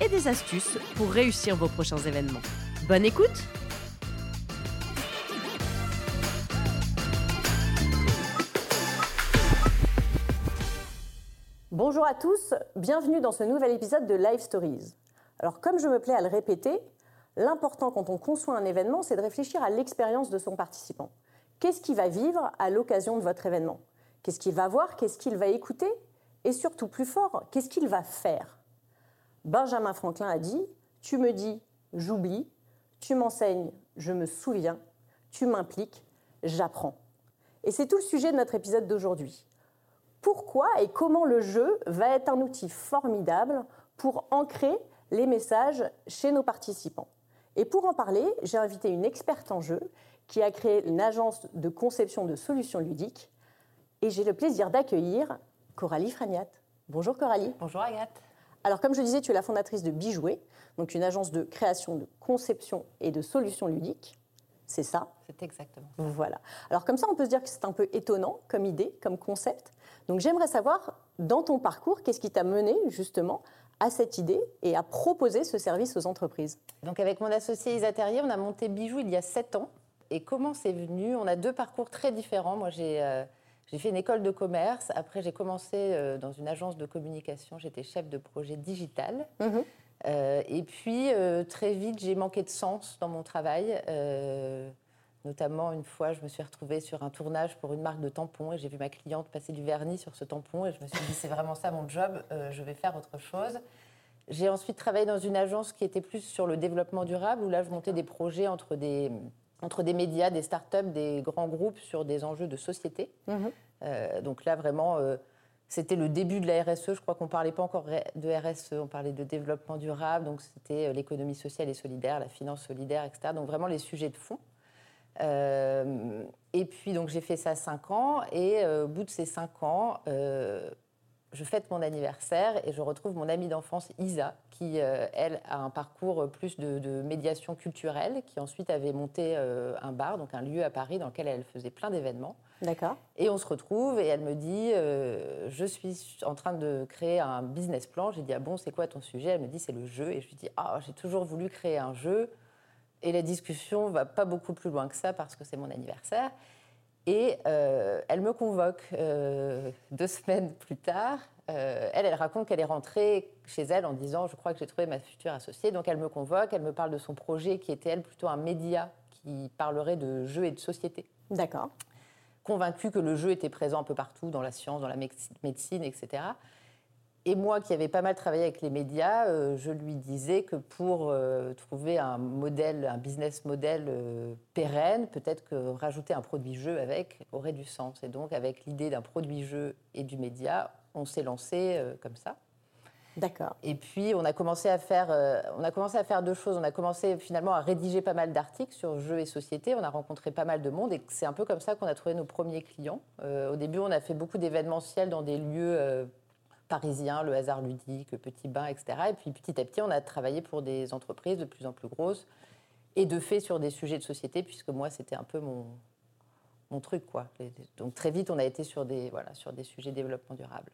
et des astuces pour réussir vos prochains événements. Bonne écoute Bonjour à tous, bienvenue dans ce nouvel épisode de Live Stories. Alors comme je me plais à le répéter, l'important quand on conçoit un événement, c'est de réfléchir à l'expérience de son participant. Qu'est-ce qu'il va vivre à l'occasion de votre événement? Qu'est-ce qu'il va voir? Qu'est-ce qu'il va écouter? Et surtout, plus fort, qu'est-ce qu'il va faire? Benjamin Franklin a dit Tu me dis, j'oublie, tu m'enseignes, je me souviens, tu m'impliques, j'apprends. Et c'est tout le sujet de notre épisode d'aujourd'hui. Pourquoi et comment le jeu va être un outil formidable pour ancrer les messages chez nos participants. Et pour en parler, j'ai invité une experte en jeu qui a créé une agence de conception de solutions ludiques. Et j'ai le plaisir d'accueillir Coralie Fragnat. Bonjour Coralie. Bonjour Agathe. Alors comme je disais, tu es la fondatrice de Bijouer, donc une agence de création, de conception et de solutions ludiques. C'est ça? C'est exactement ça. Voilà. Alors comme ça, on peut se dire que c'est un peu étonnant comme idée, comme concept. Donc j'aimerais savoir, dans ton parcours, qu'est-ce qui t'a mené justement à cette idée et à proposer ce service aux entreprises? Donc avec mon associé Isa Terrier, on a monté Bijou il y a sept ans. Et comment c'est venu? On a deux parcours très différents. Moi, j'ai euh, fait une école de commerce. Après, j'ai commencé euh, dans une agence de communication. J'étais chef de projet digital. Mhm. Euh, et puis, euh, très vite, j'ai manqué de sens dans mon travail. Euh, notamment, une fois, je me suis retrouvée sur un tournage pour une marque de tampons et j'ai vu ma cliente passer du vernis sur ce tampon et je me suis dit, c'est vraiment ça mon job, je vais faire autre chose. J'ai ensuite travaillé dans une agence qui était plus sur le développement durable, où là, je montais des projets entre des, entre des médias, des startups, des grands groupes sur des enjeux de société. Mhm. Euh, donc là, vraiment, euh, c'était le début de la RSE. Je crois qu'on ne parlait pas encore de RSE, on parlait de développement durable. Donc c'était euh, l'économie sociale et solidaire, la finance solidaire, etc. Donc vraiment les sujets de fond. Euh, et puis donc j'ai fait ça cinq ans. Et au bout de ces cinq ans, je fête mon anniversaire et je retrouve mon amie d'enfance Isa, qui, euh, elle, a un parcours plus de, de médiation culturelle, qui ensuite avait monté euh, un bar, donc un lieu à Paris dans lequel elle faisait plein d'événements. D'accord. Et on se retrouve et elle me dit euh, Je suis en train de créer un business plan. J'ai dit Ah bon, c'est quoi ton sujet? Elle me dit C'est le jeu. Et je lui dis Ah, j'ai toujours voulu créer un jeu. Et la discussion va pas beaucoup plus loin que ça parce que c'est mon anniversaire. Et euh, elle me convoque euh, deux semaines plus tard. Euh, elle, elle raconte qu'elle est rentrée chez elle en disant Je crois que j'ai trouvé ma future associée. Donc elle me convoque, elle me parle de son projet qui était, elle, plutôt un média qui parlerait de jeux et de société D'accord. convaincue que le jeu était présent un peu partout, dans la science, dans la médecine- etc. Et moi, qui avais pas mal travaillé avec les médias, euh, je lui disais que pour euh, trouver un modèle, un business model euh, pérenne, peut-être que rajouter un produit jeu avec aurait du sens. Et donc, avec l'idée d'un produit jeu et du média, on s'est lancé euh, comme ça. D'accord. Et puis, on a commencé à faire, euh, on a commencé à faire deux choses. On a commencé finalement à rédiger pas mal d'articles sur jeux et société. On a rencontré pas mal de monde et c'est un peu comme ça qu'on a trouvé nos premiers clients. Euh, au début, on a fait beaucoup d'événementiels dans des lieux euh, parisiens, le hasard ludique, le petit bain, etc. Et puis, petit à petit, on a travaillé pour des entreprises de plus en plus grosses et de fait sur des sujets de société, puisque moi, c'était un peu mon, mon truc, quoi. Donc, très vite, on a été sur des, voilà, sur des sujets développement durable.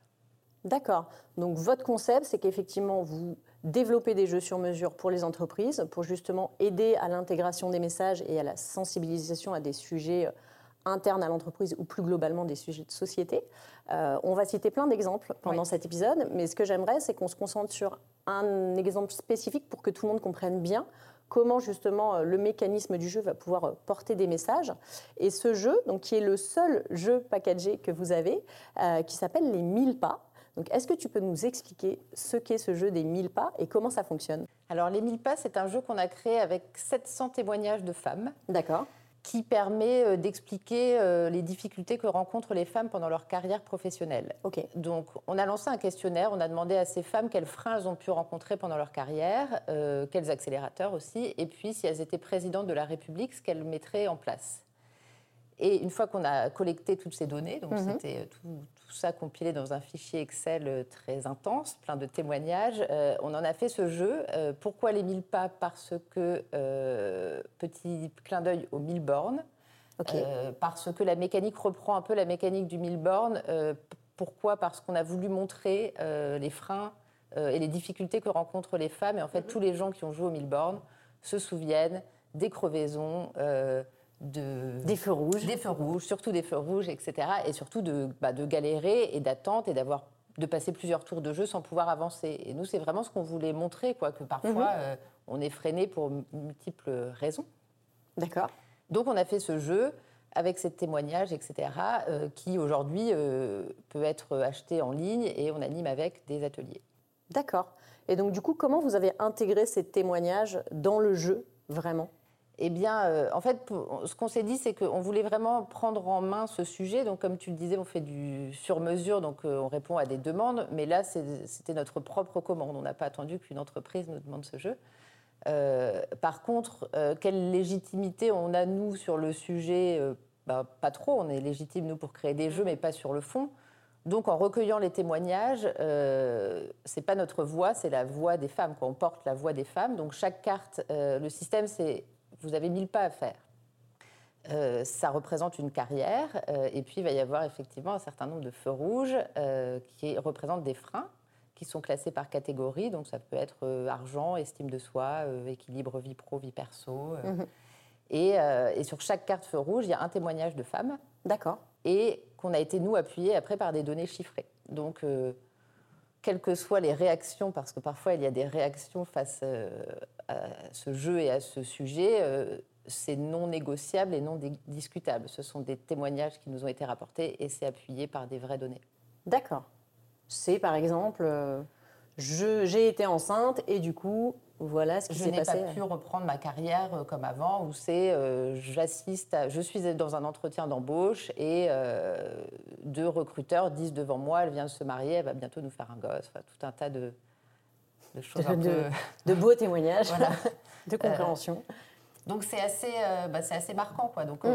D'accord. Donc votre concept, c'est qu'effectivement, vous développez des jeux sur mesure pour les entreprises, pour justement aider à l'intégration des messages et à la sensibilisation à des sujets euh, internes à l'entreprise ou plus globalement des sujets de société. Euh, on va citer plein d'exemples pendant Oui. cet épisode, mais ce que j'aimerais, c'est qu'on se concentre sur un exemple spécifique pour que tout le monde comprenne bien comment justement euh, le mécanisme du jeu va pouvoir porter des messages. Et ce jeu, donc, qui est le seul jeu packagé que vous avez, euh, qui s'appelle les 1000 pas. Donc, est-ce que tu peux nous expliquer ce qu'est ce jeu des 1000 pas et comment ça fonctionne? Alors, Les 1000 pas, c'est un jeu qu'on a créé avec 700 témoignages de femmes. D'accord. qui permet euh, d'expliquer euh, les difficultés que rencontrent les femmes pendant leur carrière professionnelle. Ok. Donc, on a lancé un questionnaire, on a demandé à ces femmes quels freins elles ont pu rencontrer pendant leur carrière, euh, quels accélérateurs aussi, et puis si elles étaient présidentes de la République, ce qu'elles mettraient en place. Et une fois qu'on a collecté toutes ces données, donc Mhm. c'était tout, tout ça compilé dans un fichier Excel euh, très intense, plein de témoignages, euh, on en a fait ce jeu. Euh, pourquoi les 1000 pas? Parce que, euh, petit clin d'œil aux 1000 bornes, parce que la mécanique reprend un peu la mécanique du 1000 bornes. Pourquoi? Parce qu'on a voulu montrer les freins et les difficultés que rencontrent les femmes. Et en fait, tous les gens qui ont joué aux 1000 bornes se souviennent des crevaisons, euh, de, Des feux rouges. des feux rouges, surtout des feux rouges, etc. Et surtout de, bah, de galérer et d'attente et d'avoir de passer plusieurs tours de jeu sans pouvoir avancer. Et nous, c'est vraiment ce qu'on voulait montrer, quoi, que parfois, Mhm. euh, on est freiné pour multiples raisons. D'accord. Donc on a fait ce jeu avec ces témoignages, etc., euh, qui aujourd'hui euh, peut être acheté en ligne et on anime avec des ateliers. D'accord. Et donc, du coup, comment vous avez intégré ces témoignages dans le jeu, vraiment? Eh bien, euh, en fait, ce qu'on s'est dit, c'est qu'on voulait vraiment prendre en main ce sujet. Donc, comme tu le disais, on fait du sur-mesure, donc euh, on répond à des demandes. Mais là, c'était notre propre commande. On n'a pas attendu qu'une entreprise nous demande ce jeu. Euh, par contre, quelle légitimité on a, nous, sur le sujet bah, Pas trop. On est légitime, nous, pour créer des jeux, mais pas sur le fond. Donc, en recueillant les témoignages, euh, c'est pas notre voix, c'est la voix des femmes. Quoi. On porte la voix des femmes. Donc, chaque carte, le système, c'est vous avez mille pas à faire. Euh, ça représente une carrière, euh, et puis il va y avoir effectivement un certain nombre de feux rouges euh, qui représentent des freins qui sont classés par catégorie. Donc, ça peut être argent, estime de soi, équilibre vie pro, vie perso. Mhm. et, et sur chaque carte feu rouge, il y a un témoignage de femme D'accord. et qu'on a été, nous, appuyés après par des données chiffrées. Donc, quelles que soient les réactions, parce que parfois il y a des réactions face euh, à ce jeu et à ce sujet, euh, c'est non négociable et non discutable. Ce sont des témoignages qui nous ont été rapportés et c'est appuyé par des vraies données. D'accord. C'est par exemple, euh, j'ai été enceinte et du coup, voilà ce qui Je n'ai pas pu reprendre ma carrière euh, comme avant, où c'est euh, j'assiste, je suis dans un entretien d'embauche et euh, deux recruteurs disent devant moi, elle vient de se marier, elle va bientôt nous faire un gosse, Enfin, tout un tas de, de choses un De- peu. De beaux témoignages, Voilà. de compréhension. Donc c'est assez, euh, bah, c'est assez marquant. Quoi. Donc, Mm.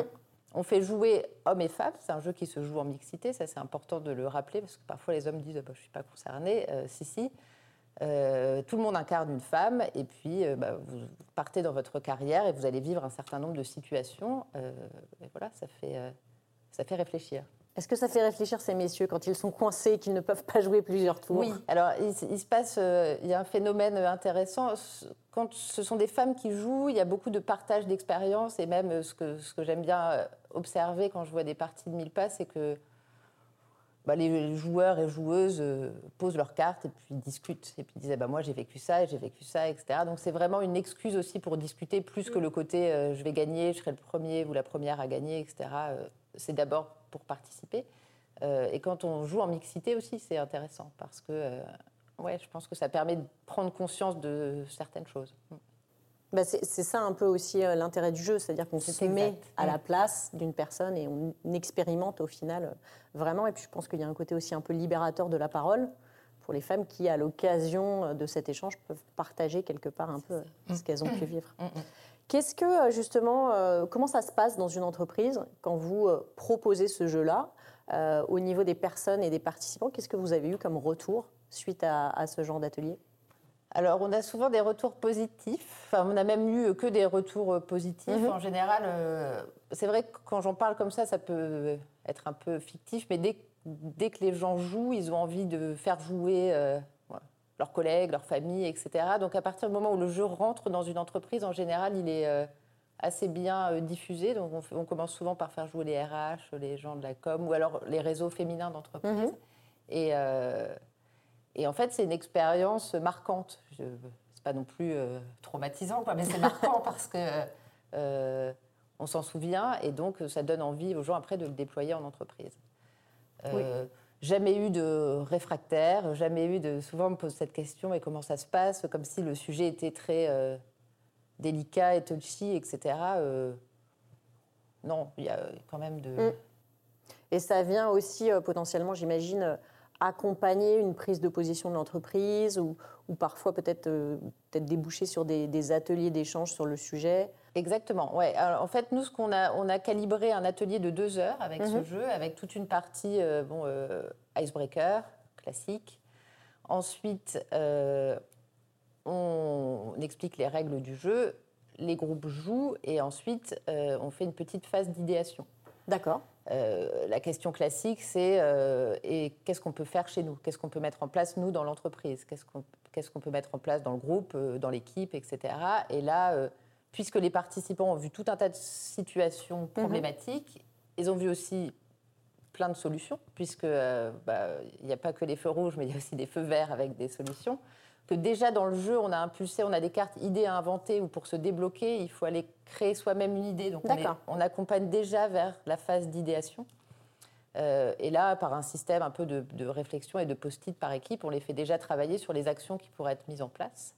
on, on fait jouer hommes et femmes. C'est un jeu qui se joue en mixité. Ça, c'est important de le rappeler parce que parfois les hommes disent Ah bah, Je ne suis pas concerné. Euh, si, si. Euh, tout le monde incarne une femme et puis euh, bah, vous partez dans votre carrière et vous allez vivre un certain nombre de situations. Euh, et voilà, ça fait, ça fait réfléchir. Est-ce que ça fait réfléchir ces messieurs quand ils sont coincés et qu'ils ne peuvent pas jouer plusieurs tours? Oui, alors il, se passe, il y a un phénomène intéressant. Quand ce sont des femmes qui jouent, il y a beaucoup de partage d'expériences et même ce que, ce que j'aime bien observer quand je vois des parties de mille pas, c'est que bah, les joueurs et joueuses euh, posent leurs cartes et puis discutent. Et puis disent, ah bah, moi j'ai vécu ça et j'ai vécu ça, etc. Donc c'est vraiment une excuse aussi pour discuter plus que le côté euh, je vais gagner, je serai le premier ou la première à gagner, etc. Euh, c'est d'abord pour participer. Et quand on joue en mixité aussi, c'est intéressant parce que ouais, je pense que ça permet de prendre conscience de certaines choses. Bah, c'est ça un peu aussi euh, l'intérêt du jeu, c'est-à-dire qu'on se met exact. à Mm. la place d'une personne et on expérimente au final euh, vraiment. Et puis je pense qu'il y a un côté aussi un peu libérateur de la parole pour les femmes qui, à l'occasion euh, de cet échange, peuvent partager quelque part un peu euh, ce qu'elles ont pu vivre. Mm, mm. Qu'est-ce que justement, comment ça se passe dans une entreprise quand vous proposez ce jeu-là au niveau des personnes et des participants? Qu'est-ce que vous avez eu comme retour suite à, à ce genre d'atelier? Alors, on a souvent des retours positifs. Enfin, on n'a même eu que des retours positifs. Mhm. En général, euh, c'est vrai que quand j'en parle comme ça, ça peut être un peu fictif, mais dès, dès que les gens jouent, ils ont envie de faire jouer euh, leurs collègues, leur famille, etc. Donc, à partir du moment où le jeu rentre dans une entreprise, en général, il est euh, assez bien diffusé. Donc, on, commence souvent par faire jouer les RH, les gens de la com, ou alors les réseaux féminins d'entreprise. Mhm. Et, et en fait, c'est une expérience marquante. Je- C'est pas non plus euh, traumatisant, quoi, mais c'est marquant parce que euh, on s'en souvient et donc ça donne envie aux gens après de le déployer en entreprise. Euh, Jamais eu de réfractaire, jamais eu de. Souvent, on me pose cette question et comment ça se passe, comme si le sujet était très euh, délicat et touchy, etc. Euh, non, il y a quand même de. Mm. Et ça vient aussi potentiellement, j'imagine, accompagner une prise de position de l'entreprise ou, parfois peut-être peut déboucher sur des, ateliers d'échange sur le sujet? Exactement. Ouais. en fait, nous, ce qu'on a, on a calibré un atelier de deux heures avec ce mhm. jeu, avec toute une partie bon, icebreaker classique. Ensuite, on explique les règles du jeu, les groupes jouent et ensuite on fait une petite phase d'idéation. D'accord. Euh, la question classique, c'est euh, et qu'est-ce qu'on peut faire chez nous? Qu'est-ce qu'on peut mettre en place, nous, dans l'entreprise? Qu'est-ce qu'on peut mettre en place dans le groupe, euh, dans l'équipe, etc. Et là, puisque les participants ont vu tout un tas de situations mhm. problématiques, ils ont vu aussi plein de solutions, puisque bah, il n'y a pas que les feux rouges, mais il y a aussi des feux verts avec des solutions que déjà dans le jeu, on a impulsé, on a des cartes idées à inventer ou pour se débloquer, il faut aller créer soi-même une idée. Donc on, accompagne déjà vers la phase d'idéation. Euh, et là, par un système un peu de, réflexion et de post-it par équipe, on les fait déjà travailler sur les actions qui pourraient être mises en place.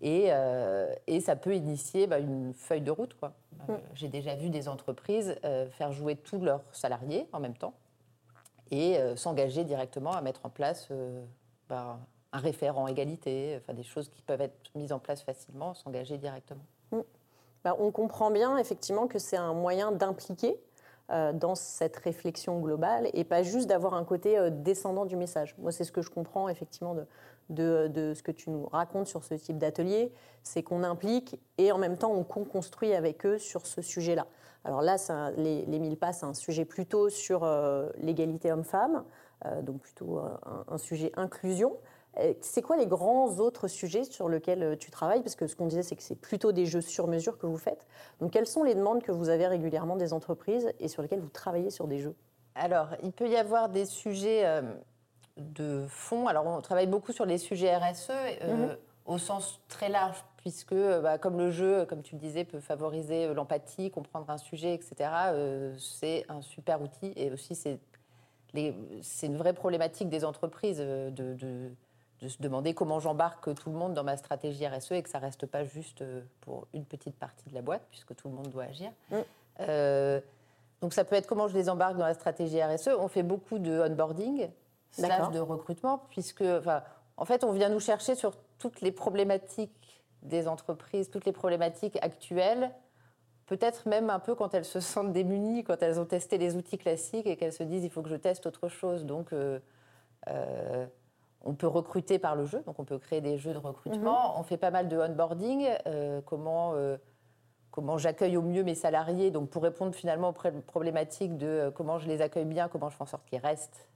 Et, euh, ça peut initier bah, une feuille de route. Quoi. Euh, mm. J'ai déjà vu des entreprises faire jouer tous leurs salariés en même temps et s'engager directement à mettre en place bah, un référent égalité, enfin des choses qui peuvent être mises en place facilement, s'engager directement. Mm. Bah, on comprend bien effectivement que c'est un moyen d'impliquer euh, dans cette réflexion globale et pas juste d'avoir un côté euh, descendant du message. Moi, c'est ce que je comprends effectivement de, ce que tu nous racontes sur ce type d'atelier, c'est qu'on implique et en même temps on construit avec eux sur ce sujet-là. Alors là, les, 1000 pas, c'est un sujet plutôt sur euh, l'égalité homme-femme, donc plutôt un, sujet inclusion. Euh, c'est quoi les grands autres sujets sur lesquels euh, tu travailles? Parce que ce qu'on disait, c'est que c'est plutôt des jeux sur mesure que vous faites. Donc, quelles sont les demandes que vous avez régulièrement des entreprises et sur lesquelles vous travaillez sur des jeux? Alors, il peut y avoir des sujets euh, de fond. Alors, on travaille beaucoup sur les sujets RSE mhm. au sens très large, puisque, bah, comme le jeu, comme tu le disais, peut favoriser l'empathie, comprendre un sujet, etc., c'est un super outil. Et aussi, c'est une vraie problématique des entreprises de de se demander comment j'embarque tout le monde dans ma stratégie RSE et que ça reste pas juste euh, pour une petite partie de la boîte, puisque tout le monde doit agir. Mm. Euh, donc ça peut être comment je les embarque dans la stratégie RSE. On fait beaucoup de onboarding, slash de recrutement, puisque enfin, en fait on vient nous chercher sur toutes les problématiques des entreprises, toutes les problématiques actuelles, peut-être même un peu quand elles se sentent démunies, quand elles ont testé les outils classiques et qu'elles se disent il faut que je teste autre chose. Donc euh, on peut recruter par le jeu, donc on peut créer des jeux de recrutement. Mhm. On fait pas mal de onboarding, euh, comment, euh, comment j'accueille au mieux mes salariés, donc pour répondre finalement aux problématiques de euh, comment je les accueille bien, comment je fais en sorte qu'ils restent,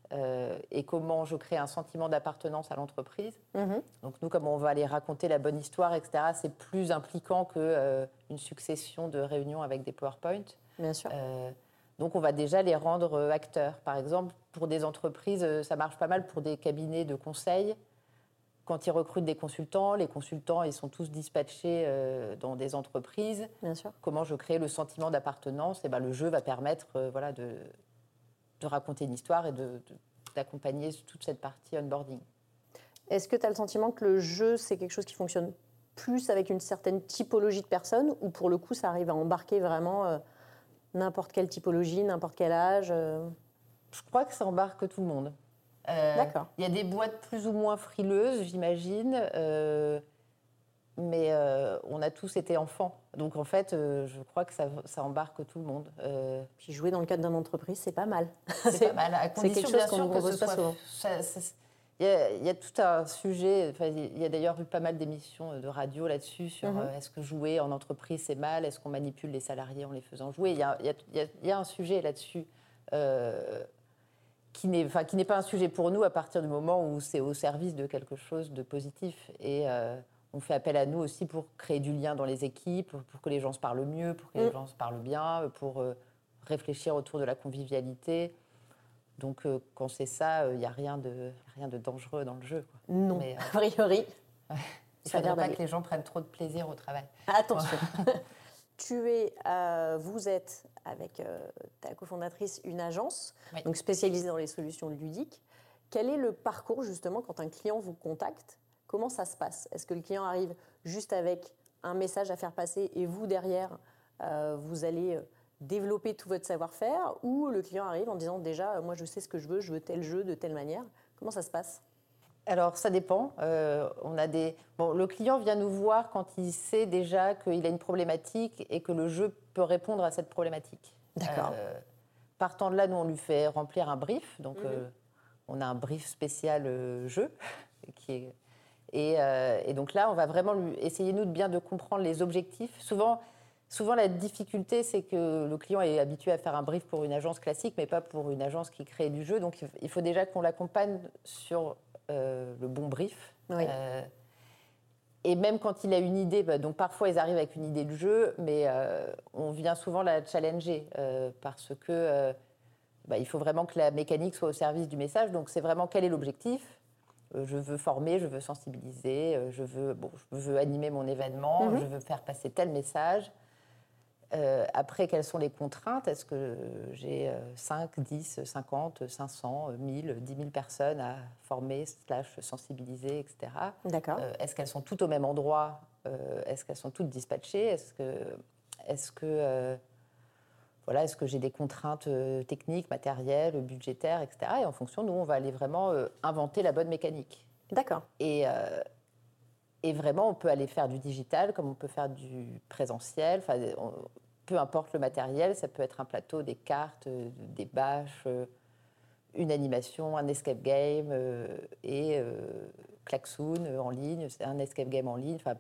et comment je crée un sentiment d'appartenance à l'entreprise. Mhm. Donc nous, comme on va aller raconter la bonne histoire, etc., c'est plus impliquant qu'une succession de réunions avec des PowerPoint. Bien sûr. Donc on va déjà les rendre acteurs. Par exemple, pour des entreprises, euh, ça marche pas mal pour des cabinets de conseil. Quand ils recrutent des consultants, les consultants, ils sont tous dispatchés euh, dans des entreprises. Bien sûr. Comment je crée le sentiment d'appartenance? Et eh ben, Le jeu va permettre voilà, de, de, raconter une histoire et d'accompagner toute cette partie onboarding. Est-ce que tu as le sentiment que le jeu, c'est quelque chose qui fonctionne plus avec une certaine typologie de personnes ou pour le coup, ça arrive à embarquer vraiment N'importe quelle typologie, n'importe quel âge euh? Je crois que ça embarque tout le monde. Euh, D'accord. Il y a des boîtes plus ou moins frileuses, j'imagine. Euh, mais on a tous été enfants. Donc en fait, je crois que ça, embarque tout le monde. Puis jouer dans le cadre d'une entreprise, c'est pas mal. C'est pas mal, à condition ne propose pas souvent. Il y, a, tout un sujet, il y a d'ailleurs eu pas mal d'émissions de radio là-dessus sur mhm. euh, est-ce que jouer en entreprise c'est mal, est-ce qu'on manipule les salariés en les faisant jouer? Il y a, y a, un sujet là-dessus euh, qui n'est pas un sujet pour nous à partir du moment où c'est au service de quelque chose de positif. Et euh, on fait appel à nous aussi pour créer du lien dans les équipes, pour, que les gens se parlent mieux, pour que les mm. gens se parlent bien, pour réfléchir autour de la convivialité. Donc euh, quand c'est ça, il euh, n'y a rien de, rien de dangereux dans le jeu. Non, euh, a priori. Il ne faudrait pas que les gens prennent trop de plaisir au travail. Attention. tu es, vous êtes avec ta cofondatrice une agence donc spécialisée dans les solutions ludiques. Quel est le parcours justement quand un client vous contacte? Comment ça se passe? Est-ce que le client arrive juste avec un message à faire passer et vous derrière, vous allez développer tout votre savoir-faire? Ou le client arrive en disant déjà, moi je sais ce que je veux, je veux tel jeu de telle manière. Comment ça se passe? Alors, ça dépend. Euh, on a des... bon, le client vient nous voir quand il sait déjà qu'il a une problématique et que le jeu peut répondre à cette problématique. D'accord. Euh, partant de là, nous, on lui fait remplir un brief. Donc, mhm. euh, on a un brief spécial jeu. Qui est... et, donc là, on va vraiment lui essayer, nous, de bien de comprendre les objectifs. Souvent, souvent la difficulté, c'est que le client est habitué à faire un brief pour une agence classique, mais pas pour une agence qui crée du jeu. Donc, il faut déjà qu'on l'accompagne sur euh, le bon brief. Euh, et même quand il a une idée, bah, donc parfois ils arrivent avec une idée de jeu, mais euh, on vient souvent la challenger parce que bah, il faut vraiment que la mécanique soit au service du message. Donc c'est vraiment quel est l'objectif? Je veux former, je veux sensibiliser, je veux, bon, je veux animer mon événement, mhm. je veux faire passer tel message. Euh, après, quelles sont les contraintes? Est-ce que j'ai 5, 10, 50, 500, 1000, 10 000 personnes à former, slash sensibiliser, etc. D'accord. Euh, est-ce qu'elles sont toutes au même endroit? Euh, Est-ce qu'elles sont toutes dispatchées? Est-ce que, est-ce que, voilà, est-ce que j'ai des contraintes techniques, matérielles, budgétaires, etc. Et en fonction, nous, on va aller vraiment inventer la bonne mécanique. D'accord. Et et vraiment, on peut aller faire du digital comme on peut faire du présentiel. Enfin, peu importe le matériel, ça peut être un plateau, des cartes, euh, des bâches, euh, une animation, un escape game euh, et Klaxoon en ligne, un escape game en ligne. Enfin,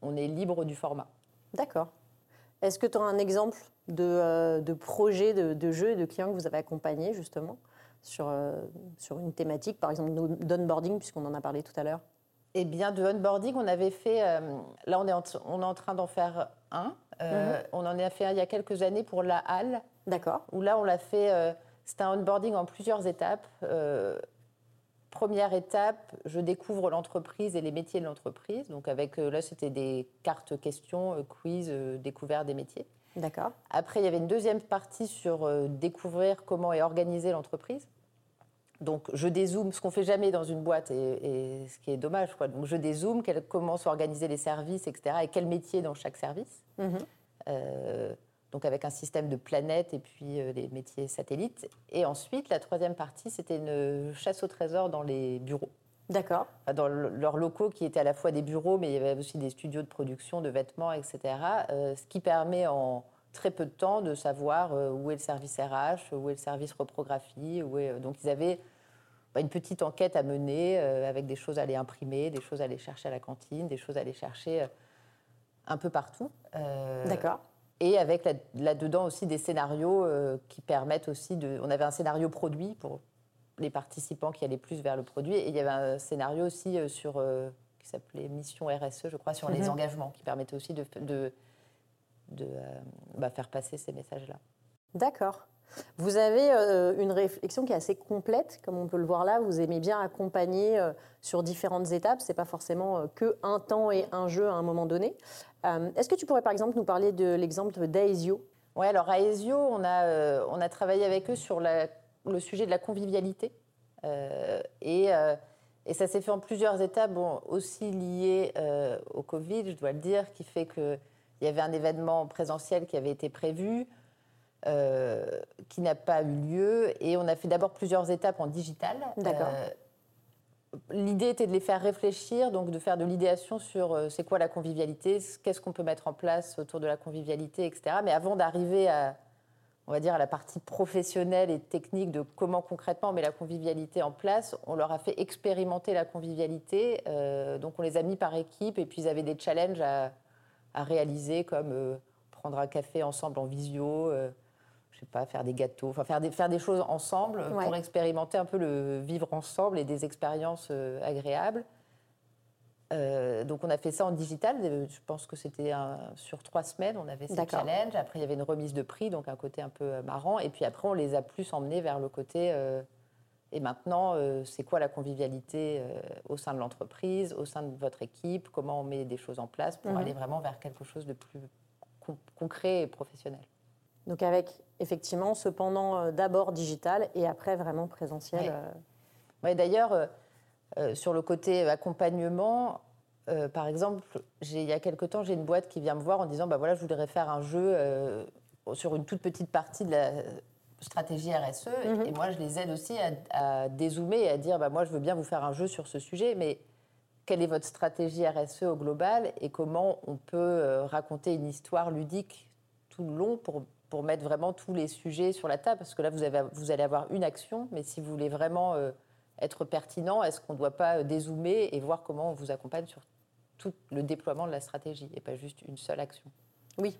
on est libre du format. D'accord. Est-ce que tu as un exemple de, projet de, de, jeu de clients que vous avez accompagné justement sur, sur une thématique, par exemple d'onboarding, puisqu'on en a parlé tout à l'heure? Eh bien, de onboarding, on avait fait. Euh, là, on est en, on est en train d'en faire un. Euh, mhm. On en a fait un il y a quelques années pour la Halle. D'accord. Où là, on l'a fait. Euh, c'est un onboarding en plusieurs étapes. première étape, je découvre l'entreprise et les métiers de l'entreprise. Donc, avec. là, c'était des cartes questions, quiz, découvert des métiers. D'accord. Après, il y avait une deuxième partie sur découvrir comment est organisée l'entreprise. Donc je dézoome, ce qu'on fait jamais dans une boîte et, ce qui est dommage. Quoi. Donc je dézoome, comment sont organisés les services, etc. Et quel métier dans chaque service. Mhm. Euh, donc avec un système de planètes et puis euh, les métiers satellites. Et ensuite, la troisième partie, c'était une chasse au trésor dans les bureaux. D'accord. Dans leurs locaux qui étaient à la fois des bureaux, mais il y avait aussi des studios de production de vêtements, etc. Euh, ce qui permet en très peu de temps de savoir où est le service RH, où est le service reprographie. Où est... Donc ils avaient une petite enquête à mener euh, avec des choses à aller imprimer, des choses à aller chercher à la cantine, des choses à aller chercher euh, un peu partout. Euh, D'accord. Et avec là-dedans aussi des scénarios qui permettent aussi de. On avait un scénario produit pour les participants qui allaient plus vers le produit, et il y avait un scénario aussi sur qui s'appelait Mission RSE, je crois, sur les mhm. engagements, qui permettait aussi de, de, de bah, faire passer ces messages-là. D'accord. Vous avez euh, une réflexion qui est assez complète, comme on peut le voir là. Vous aimez bien accompagner euh, sur différentes étapes. Ce n'est pas forcément euh, que un temps et un jeu à un moment donné. Est-ce que tu pourrais par exemple nous parler de l'exemple d'Aesio? Oui, alors Aesio, on a, on a travaillé avec eux sur le sujet de la convivialité. et, et, ça s'est fait en plusieurs étapes, aussi liées au Covid, je dois le dire, qui fait qu'il y avait un événement présentiel qui avait été prévu. Euh, qui n'a pas eu lieu. Et on a fait d'abord plusieurs étapes en digital. D'accord. Euh, l'idée était de les faire réfléchir, donc de faire de l'idéation sur euh, c'est quoi la convivialité, qu'est-ce qu'on peut mettre en place autour de la convivialité, etc. Mais avant d'arriver à, on va dire, à la partie professionnelle et technique de comment concrètement on met la convivialité en place, on leur a fait expérimenter la convivialité. donc on les a mis par équipe et puis ils avaient des challenges à, à réaliser comme prendre un café ensemble en visio pas, faire des gâteaux, enfin faire des, faire des choses ensemble pour expérimenter un peu le vivre ensemble et des expériences euh, agréables. Euh, donc on a fait ça en digital. Je pense que c'était sur trois semaines. On avait ces challenges. Après il y avait une remise de prix, donc un côté un peu euh, marrant. Et puis après on les a plus emmenés vers le côté. et maintenant, c'est quoi la convivialité au sein de l'entreprise, au sein de votre équipe? Comment on met des choses en place pour mhm. aller vraiment vers quelque chose de plus concret et professionnel? Donc avec effectivement cependant euh, d'abord digital et après vraiment présentiel. Ouais. Euh. D'ailleurs, euh, sur le côté accompagnement, par exemple, il y a quelque temps, j'ai une boîte qui vient me voir en disant bah voilà, je voudrais faire un jeu sur une toute petite partie de la stratégie RSE. Mhm. Et moi, je les aide aussi à, à dézoomer et à dire bah, moi, je veux bien vous faire un jeu sur ce sujet, mais quelle est votre stratégie RSE au global et comment on peut raconter une histoire ludique tout le long pour, pour mettre vraiment tous les sujets sur la table Parce que là, vous, avez, vous allez avoir une action, mais si vous voulez vraiment euh, être pertinent, est-ce qu'on ne doit pas euh, dézoomer et voir comment on vous accompagne sur tout le déploiement de la stratégie et pas juste une seule action? Oui.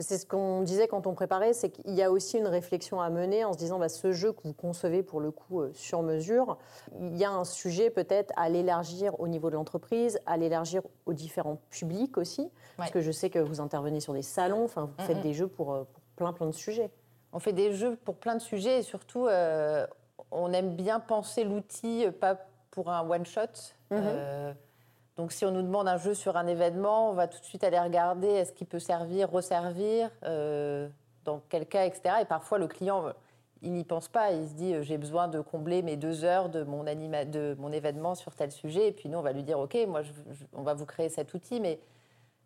C'est ce qu'on disait quand on préparait, c'est qu'il y a aussi une réflexion à mener en se disant bah, ce jeu que vous concevez pour le coup euh, sur mesure, il y a un sujet peut-être à l'élargir au niveau de l'entreprise, à l'élargir aux différents publics aussi, parce que je sais que vous intervenez sur des salons, enfin vous faites Mm, mm. des jeux pour, euh, pour plein plein de sujets. On fait des jeux pour plein de sujets et surtout, euh, on aime bien penser l'outil, pas pour un one-shot. Mhm. Euh, donc, si on nous demande un jeu sur un événement, on va tout de suite aller regarder est-ce qu'il peut servir, resservir, euh, dans quel cas, etc. Et parfois, le client, euh, il n'y pense pas. Il se dit euh, j'ai besoin de combler mes deux heures de mon, anima- de mon événement sur tel sujet. Et puis, nous, on va lui dire ok, moi, je- je- on va vous créer cet outil, mais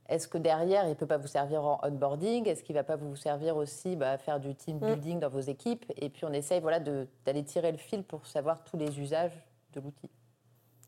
est-ce que derrière, il ne peut pas vous servir en onboarding? Est-ce qu'il ne va pas vous servir aussi bah, à faire du team building dans vos équipes? Et puis, on essaye voilà, d'aller tirer le fil pour savoir tous les usages de l'outil.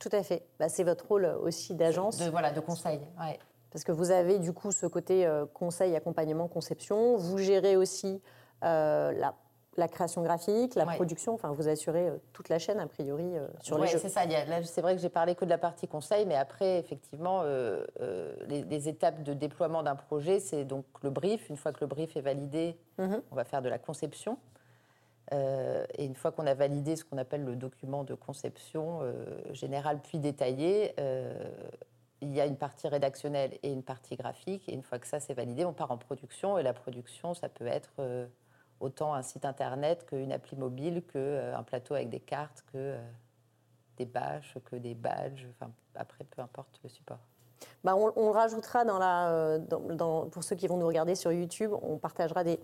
Tout à fait. Bah, c'est votre rôle aussi d'agence. De, voilà, de conseil. Ouais. Parce que vous avez du coup ce côté euh, conseil, accompagnement, conception. Vous gérez aussi euh, la, la création graphique, la Ouais. production. Enfin, vous assurez euh, toute la chaîne a priori euh, sur Ouais, les jeux. c'est ça. a- là, c'est vrai que j'ai parlé que de la partie conseil, mais après, effectivement, euh, euh, les, les étapes de déploiement d'un projet, c'est donc le brief. Une fois que le brief est validé, Mhm. on va faire de la conception. Euh, et une fois qu'on a validé ce qu'on appelle le document de conception euh, général puis détaillé, euh, il y a une partie rédactionnelle et une partie graphique. Et une fois que ça c'est validé, on part en production. Et la production, ça peut être euh, autant un site internet qu'une appli mobile, qu'un plateau avec des cartes, que des bâches, que des badges. Enfin, après, peu importe le support. Bah, on, on rajoutera euh, pour ceux qui vont nous regarder sur YouTube, on partagera des,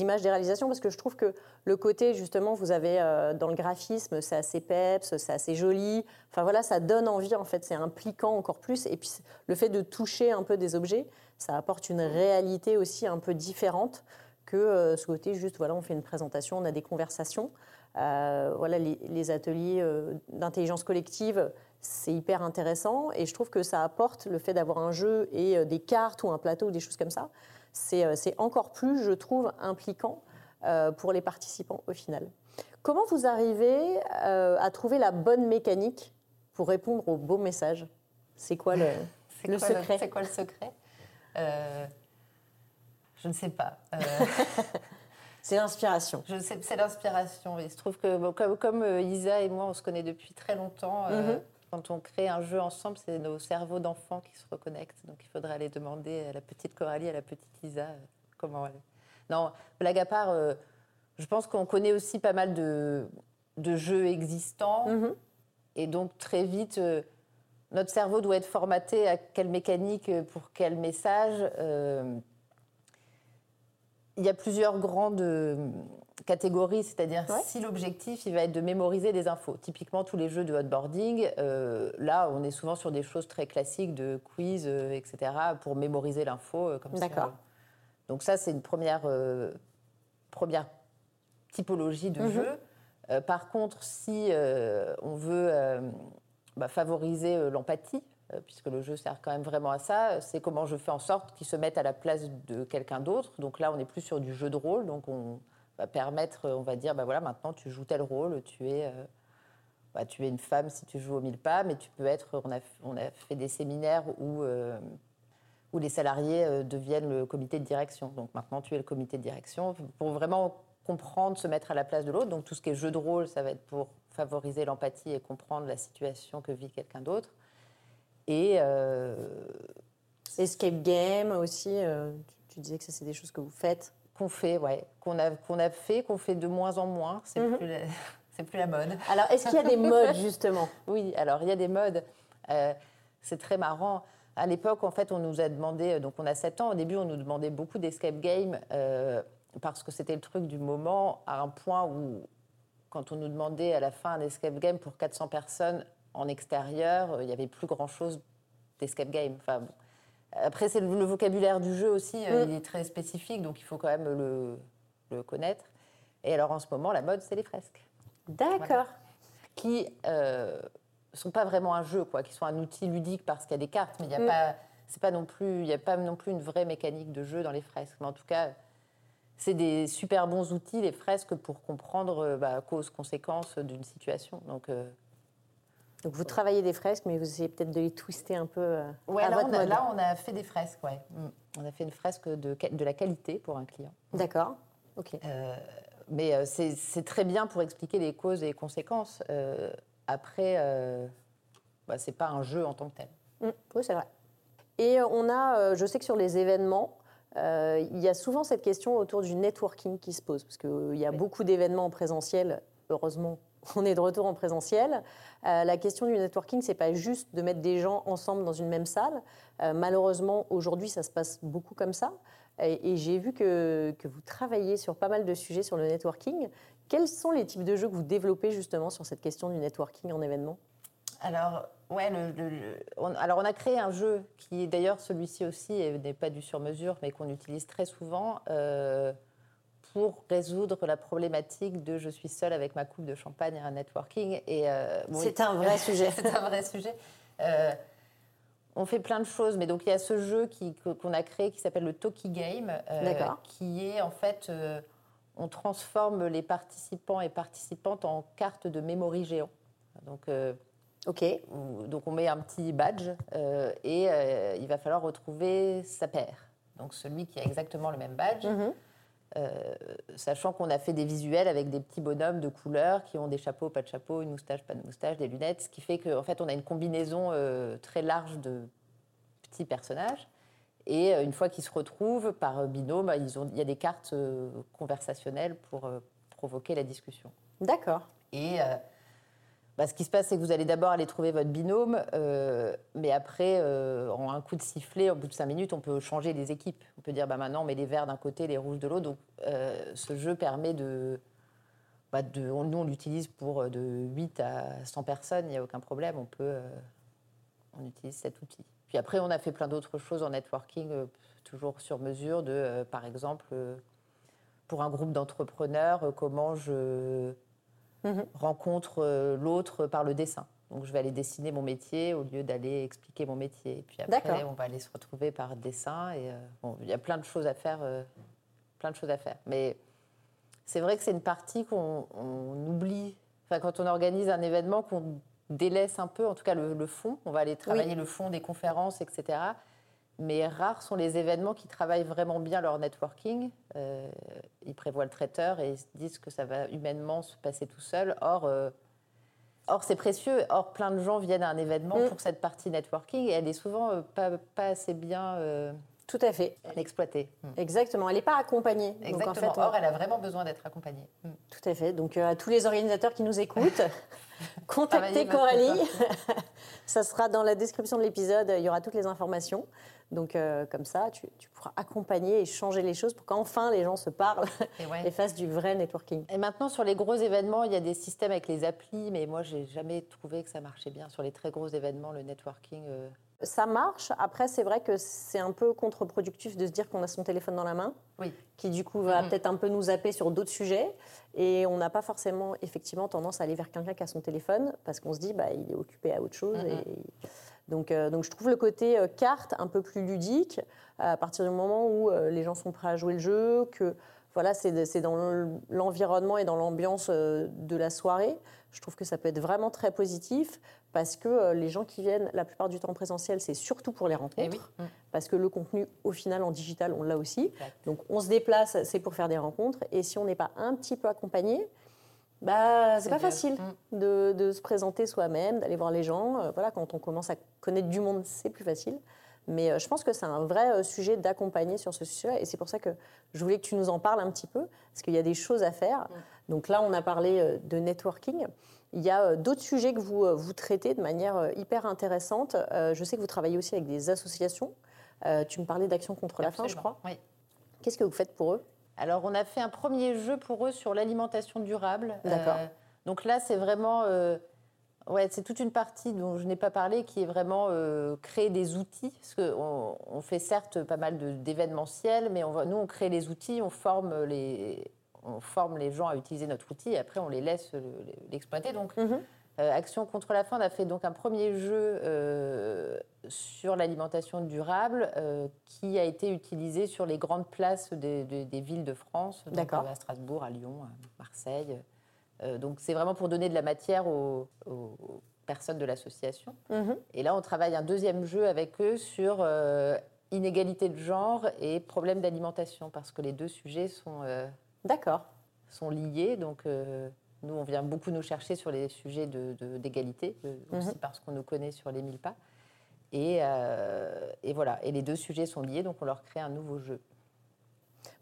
images des réalisations parce que je trouve que le côté justement, vous avez euh, dans le graphisme, c'est assez peps, c'est assez joli. Enfin voilà, ça donne envie en fait, c'est impliquant encore plus. Et puis le fait de toucher un peu des objets, ça apporte une réalité aussi un peu différente que euh, ce côté juste voilà, on fait une présentation, on a des conversations. Voilà, les, ateliers d'intelligence collective, c'est hyper intéressant et je trouve que ça apporte le fait d'avoir un jeu et euh, des cartes ou un plateau ou des choses comme ça. C'est euh, encore plus, je trouve, impliquant euh, pour les participants au final. Comment vous arrivez à trouver la bonne mécanique pour répondre aux beaux messages? C'est quoi le, C'est le quoi secret? C'est quoi le secret? Euh, Je ne sais pas. Euh, C'est l'inspiration. Je sais, c'est l'inspiration. Il se trouve que bon, comme, comme, Isa et moi, on se connaît depuis très longtemps. euh, Mhm. Quand on crée un jeu ensemble, c'est nos cerveaux d'enfants qui se reconnectent. Donc il faudra aller demander à la petite Coralie, à la petite Isa, euh, comment elle. Non, blague à part, euh, je pense qu'on connaît aussi pas mal de, de jeux existants. Mhm. Et donc très vite, euh, notre cerveau doit être formaté à quelle mécanique, pour quel message. euh, il y a plusieurs grandes catégories, c'est-à-dire Ouais. si l'objectif il va être de mémoriser des infos. Typiquement tous les jeux de hotboarding, euh, là on est souvent sur des choses très classiques de quiz, euh, etc. pour mémoriser l'info euh, comme ça. D'accord. Donc ça c'est une première première typologie de Mhm. jeu. Par contre, si on veut bah, favoriser l'empathie, puisque le jeu sert quand même vraiment à ça, c'est comment je fais en sorte qu'ils se mettent à la place de quelqu'un d'autre. Donc là, on est plus sur du jeu de rôle, donc on va permettre, on va dire, bah voilà, maintenant tu joues tel rôle, tu es, euh, bah, tu es une femme si tu joues au mille pas, mais tu peux être, on a, fait des séminaires où, euh, où les salariés euh, deviennent le comité de direction. Donc maintenant, tu es le comité de direction pour vraiment comprendre, se mettre à la place de l'autre. Donc tout ce qui est jeu de rôle, ça va être pour favoriser l'empathie et comprendre la situation que vit quelqu'un d'autre. Et euh, Escape game aussi, euh, tu disais que ça c'est des choses que vous faites. Qu'on fait, ouais, qu'on a, qu'on a fait, qu'on fait de moins en moins. C'est Mhm. plus, la, c'est plus la mode. Alors est-ce qu'il y a des modes justement? Oui, alors il y a des modes. Euh, c'est très marrant. À l'époque, en fait, on nous a demandé, donc on a 7 ans, au début, on nous demandait beaucoup d'escape game euh, parce que c'était le truc du moment, à un point où, quand on nous demandait à la fin un escape game pour 400 personnes en extérieur, euh, il n'y avait plus grand-chose d'escape game. Enfin, bon. Après, c'est le, vocabulaire du jeu aussi, euh, mm. il est très spécifique, donc il faut quand même le, le connaître. Et alors en ce moment, la mode, c'est les fresques. D'accord. Qui euh, sont pas vraiment un jeu, quoi, qui sont un outil ludique parce qu'il y a des cartes, mais il n'y a mm. pas, c'est pas non plus, il a pas non plus une vraie mécanique de jeu dans les fresques. Mais en tout cas, c'est des super bons outils, les fresques, pour comprendre euh, bah, cause, conséquence d'une situation. Donc euh, donc vous travaillez des fresques, mais vous essayez peut-être de les twister un peu euh, ouais, à là, on a, là, on a fait des fresques, ouais. Mm. On a fait une fresque de, de la qualité pour un client. D'accord, ok. Euh, mais euh, c'est très bien pour expliquer les causes et les conséquences. après, bah, c'est pas un jeu en tant que tel. Mm. oui, c'est vrai. Et on a, je sais que sur les événements, il y a souvent cette question autour du networking qui se pose, parce qu'il y a beaucoup d'événements en présentiel, heureusement on est de retour en présentiel. Euh, la question du networking, c'est pas juste de mettre des gens ensemble dans une même salle. Euh, malheureusement, aujourd'hui, ça se passe beaucoup comme ça. Et, j'ai vu que, vous travaillez sur pas mal de sujets sur le networking. Quels sont les types de jeux que vous développez justement sur cette question du networking en événement? Alors, ouais, on, alors on a créé un jeu qui, d'ailleurs, celui-ci aussi n'est pas du sur-mesure, mais qu'on utilise très souvent. Euh, pour résoudre la problématique de je suis seule avec ma coupe de champagne à un networking. Et euh, c'est un vrai sujet. c'est un vrai sujet. Euh, on fait plein de choses, mais donc il y a ce jeu qu'on a créé qui s'appelle le Toki Game, euh, qui est en fait, on transforme les participants et participantes en cartes de memory géant. Donc, ok. donc on met un petit badge et il va falloir retrouver sa paire. Donc celui qui a exactement le même badge. Mm-hmm. Euh, sachant qu'on a fait des visuels avec des petits bonhommes de couleurs qui ont des chapeaux, pas de chapeau, une moustache, pas de moustache, des lunettes, ce qui fait qu'en fait on a une combinaison euh, très large de petits personnages. Et euh, une fois qu'ils se retrouvent par binôme, ils ont, il y a des cartes conversationnelles pour provoquer la discussion. D'accord. Et bah, ce qui se passe, c'est que vous allez d'abord aller trouver votre binôme, euh, mais après, euh, en un coup de sifflet, au bout de cinq minutes, on peut changer les équipes. On peut dire, bah, maintenant, on met les verts d'un côté, les rouges de l'autre. Donc, euh, ce jeu permet de, bah, nous, on l'utilise pour de 8 à 100 personnes, il n'y a aucun problème. On peut, on utilise cet outil. Puis après, on a fait plein d'autres choses en networking, toujours sur mesure, de, par exemple, pour un groupe d'entrepreneurs, comment je Mhm. rencontre euh, l'autre par le dessin. Donc je vais aller dessiner mon métier au lieu d'aller expliquer mon métier. Et puis après, on va aller se retrouver par dessin. Et euh, bon, il y a plein de choses à faire, euh, plein de choses à faire. Mais c'est vrai que c'est une partie qu'on oublie. Enfin, quand on organise un événement, qu'on délaisse un peu, en tout cas le, fond. On va aller travailler le fond des conférences, etc mais rares sont les événements qui travaillent vraiment bien leur networking. Euh, ils prévoient le traiteur et ils se disent que ça va humainement se passer tout seul. Or, euh, or c'est précieux. Or, plein de gens viennent à un événement mm. pour cette partie networking et elle est souvent euh, pas, pas, assez bien. tout à fait. Exploitée. Mm. Exactement. Elle n'est pas accompagnée. Exactement. Donc, en fait, Or, elle a vraiment besoin d'être accompagnée. Mm. Tout à fait. Donc, à tous les organisateurs qui nous écoutent, contactez Coralie. ça sera dans la description de l'épisode. Il y aura toutes les informations. Donc, euh, comme ça, tu, pourras accompagner et changer les choses pour qu'enfin les gens se parlent et, fassent du vrai networking. Et maintenant, sur les gros événements, il y a des systèmes avec les applis, mais moi, j'ai jamais trouvé que ça marchait bien. Sur les très gros événements, le networking. Euh, ça marche. Après, c'est vrai que c'est un peu contre-productif de se dire qu'on a son téléphone dans la main, oui. qui du coup va peut-être un peu nous zapper sur d'autres sujets. Et on n'a pas forcément, effectivement, tendance à aller vers quelqu'un qui a son téléphone parce qu'on se dit, bah, il est occupé à autre chose. Et donc, euh, donc je trouve le côté euh, carte un peu plus ludique à partir du moment où euh, les gens sont prêts à jouer le jeu, que voilà, c'est dans l'environnement et dans l'ambiance de la soirée. Je trouve que ça peut être vraiment très positif parce que les gens qui viennent la plupart du temps en présentiel, c'est surtout pour les rencontres. Mm. Parce que le contenu, au final, en digital, on l'a aussi. Donc on se déplace, c'est pour faire des rencontres. Et si on n'est pas un petit peu accompagné, bah, c'est pas facile mm. de, se présenter soi-même, d'aller voir les gens. Euh, voilà, quand on commence à connaître du monde, c'est plus facile. Mais euh, je pense que c'est un vrai euh, sujet d'accompagner sur ce sujet. Et c'est pour ça que je voulais que tu nous en parles un petit peu, parce qu'il y a des choses à faire. Mm. Donc là, on a parlé de networking. Il y a d'autres sujets que vous, vous traitez de manière hyper intéressante. Je sais que vous travaillez aussi avec des associations. Tu me parlais d'Action contre la faim, je crois. Oui. Qu'est-ce que vous faites pour eux? Alors, on a fait un premier jeu pour eux sur l'alimentation durable. D'accord. Euh, donc là, c'est vraiment. Euh, ouais, c'est toute une partie dont je n'ai pas parlé qui est vraiment euh, créer des outils. Parce qu'on on fait certes pas mal d'événementiels, mais on va, nous, on crée les outils, on forme les, on forme les gens à utiliser notre outil et après on les laisse l'exploiter. Donc, Mhm. Euh, Action contre la faim, on a fait donc un premier jeu euh, sur l'alimentation durable euh, qui a été utilisé sur les grandes places des, des- des villes de France, donc, à Strasbourg, à Lyon, à Marseille. Donc c'est vraiment pour donner de la matière aux, aux personnes de l'association. Mhm. Et là, on travaille un deuxième jeu avec eux sur inégalité de genre et problème d'alimentation, parce que les deux sujets sont, D'accord. sont liés. Donc, nous, on vient beaucoup nous chercher sur les sujets de- de- d'égalité, euh, aussi parce qu'on nous connaît sur les mille pas. Et, euh, et voilà. Et les deux sujets sont liés, donc on leur crée un nouveau jeu.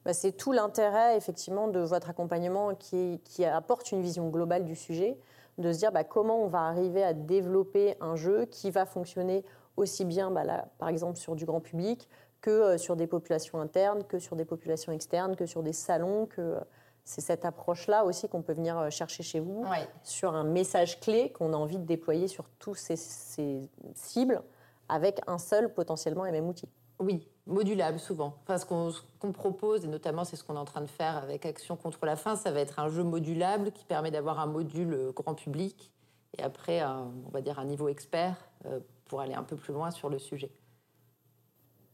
Bah, c'est tout l'intérêt, effectivement, de votre accompagnement qui, qui apporte une vision globale du sujet, de se dire bah, comment on va arriver à développer un jeu qui va fonctionner aussi bien, bah, là, par exemple, sur du grand public, que euh, sur des populations internes, que sur des populations externes, que sur des salons, que euh, c'est cette approche-là aussi qu'on peut venir euh, chercher chez vous, Ouais. sur un message clé qu'on a envie de déployer sur tous ces, ces cibles, avec un seul potentiellement et même outil. Oui, modulable souvent. Enfin, ce qu'on ce qu'on propose, et notamment c'est ce qu'on est en train de faire avec Action contre la faim, ça va être un jeu modulable qui permet d'avoir un module euh, grand public et après, un- on va dire un niveau expert euh, pour aller un peu plus loin sur le sujet.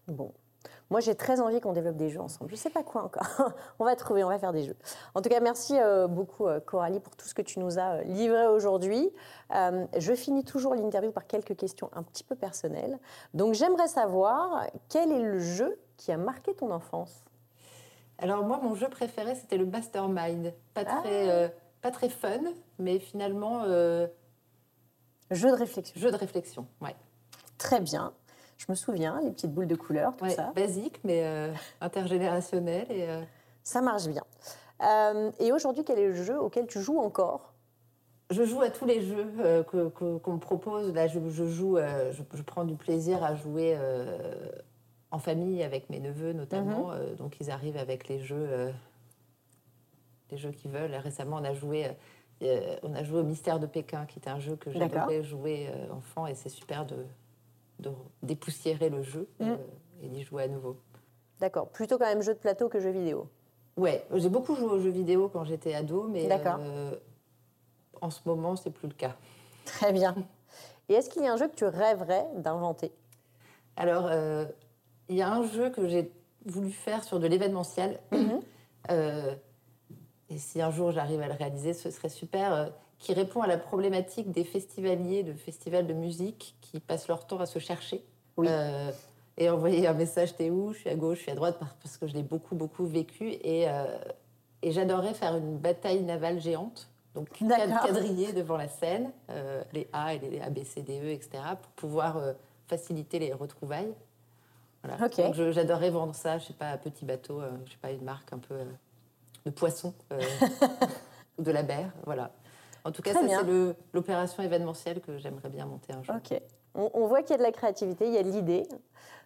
Bon. Moi, j'ai très envie qu'on développe des jeux ensemble. Je ne sais pas quoi encore. on va trouver, on va faire des jeux. En tout cas, merci euh, beaucoup, euh, Coralie, pour tout ce que tu nous as euh, livré aujourd'hui. Je finis toujours l'interview par quelques questions un petit peu personnelles. Donc, j'aimerais savoir quel est le jeu qui a marqué ton enfance? Alors moi, mon jeu préféré, c'était le Mastermind. Pas Ah. très, euh, pas très fun, mais finalement, euh, Jeu de réflexion. jeu de réflexion. Ouais. Très bien. Je me souviens, les petites boules de couleur, tout Ouais, ça. Basique, mais euh, intergénérationnel. Et, euh, Ça marche bien. Euh, et aujourd'hui, quel est le jeu auquel tu joues encore? Je joue à tous les jeux euh, que- que- qu'on me propose. Là, je, je joue, je, je prends du plaisir à jouer en famille avec mes neveux notamment. Euh, donc, ils arrivent avec les jeux, les jeux qu'ils veulent. Récemment, on a joué, on a joué au Mystère de Pékin, qui est un jeu que j'adorais jouer enfant, et c'est super de, de dépoussiérer le jeu euh, et d'y jouer à nouveau. D'accord. Plutôt quand même jeu de plateau que jeu vidéo. Ouais, j'ai beaucoup joué aux jeux vidéo quand j'étais ado, mais euh, en ce moment, c'est plus le cas. Très bien. Et est-ce qu'il y a un jeu que tu rêverais d'inventer? Alors, euh, il y a un jeu que j'ai voulu faire sur de l'événementiel. Euh, et si un jour j'arrive à le réaliser, ce serait super. Qui répond à la problématique des festivaliers de festivals de musique qui passent leur temps à se chercher. Oui. Euh, et envoyer un message t'es où? Je suis à gauche, je suis à droite, par- parce que je l'ai beaucoup, beaucoup vécu. Et, euh, et j'adorais faire une bataille navale géante. Donc, D'accord. cad- quadrillé devant la scène, euh, les A et les A, B, C, D, E, etc., pour pouvoir euh, faciliter les retrouvailles. Voilà. Donc, j'adorais vendre ça, je sais pas, à petit bateau, je sais pas, une marque un peu de poisson ou de la mer, voilà. En tout cas, Très ça, c'est l'opération événementielle que j'aimerais bien monter un jour. Ok. On, on voit qu'il y a de la créativité, il y a de l'idée.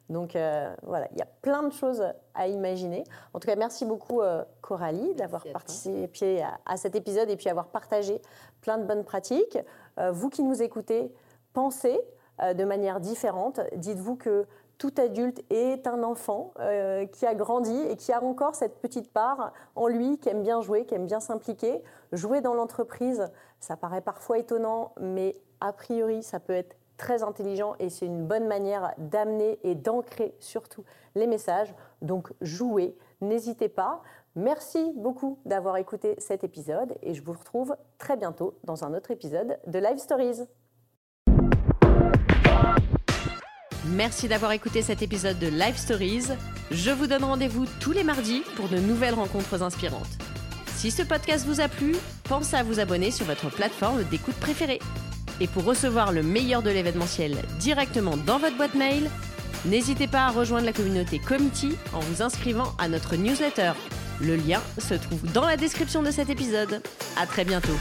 Donc euh, voilà, il y a plein de choses à imaginer. En tout cas, merci beaucoup euh, Coralie d'avoir participé à, à cet épisode et puis avoir partagé plein de bonnes pratiques. Euh, vous qui nous écoutez, pensez de manière différente. Dites-vous que tout adulte est un enfant euh, qui a grandi et qui a encore cette petite part en lui, qui aime bien jouer, qui aime bien s'impliquer. Jouer dans l'entreprise, ça paraît parfois étonnant, mais a priori, ça peut être très intelligent et c'est une bonne manière d'amener et d'ancrer surtout les messages. Donc jouez, n'hésitez pas. Merci beaucoup d'avoir écouté cet épisode et je vous retrouve très bientôt dans un autre épisode de Live Stories. Merci d'avoir écouté cet épisode de Live Stories. Je vous donne rendez-vous tous les mardis pour de nouvelles rencontres inspirantes. Si ce podcast vous a plu, pensez à vous abonner sur votre plateforme d'écoute préférée. Et pour recevoir le meilleur de l'événementiel directement dans votre boîte mail, n'hésitez pas à rejoindre la communauté Committee en vous inscrivant à notre newsletter. Le lien se trouve dans la description de cet épisode. À très bientôt.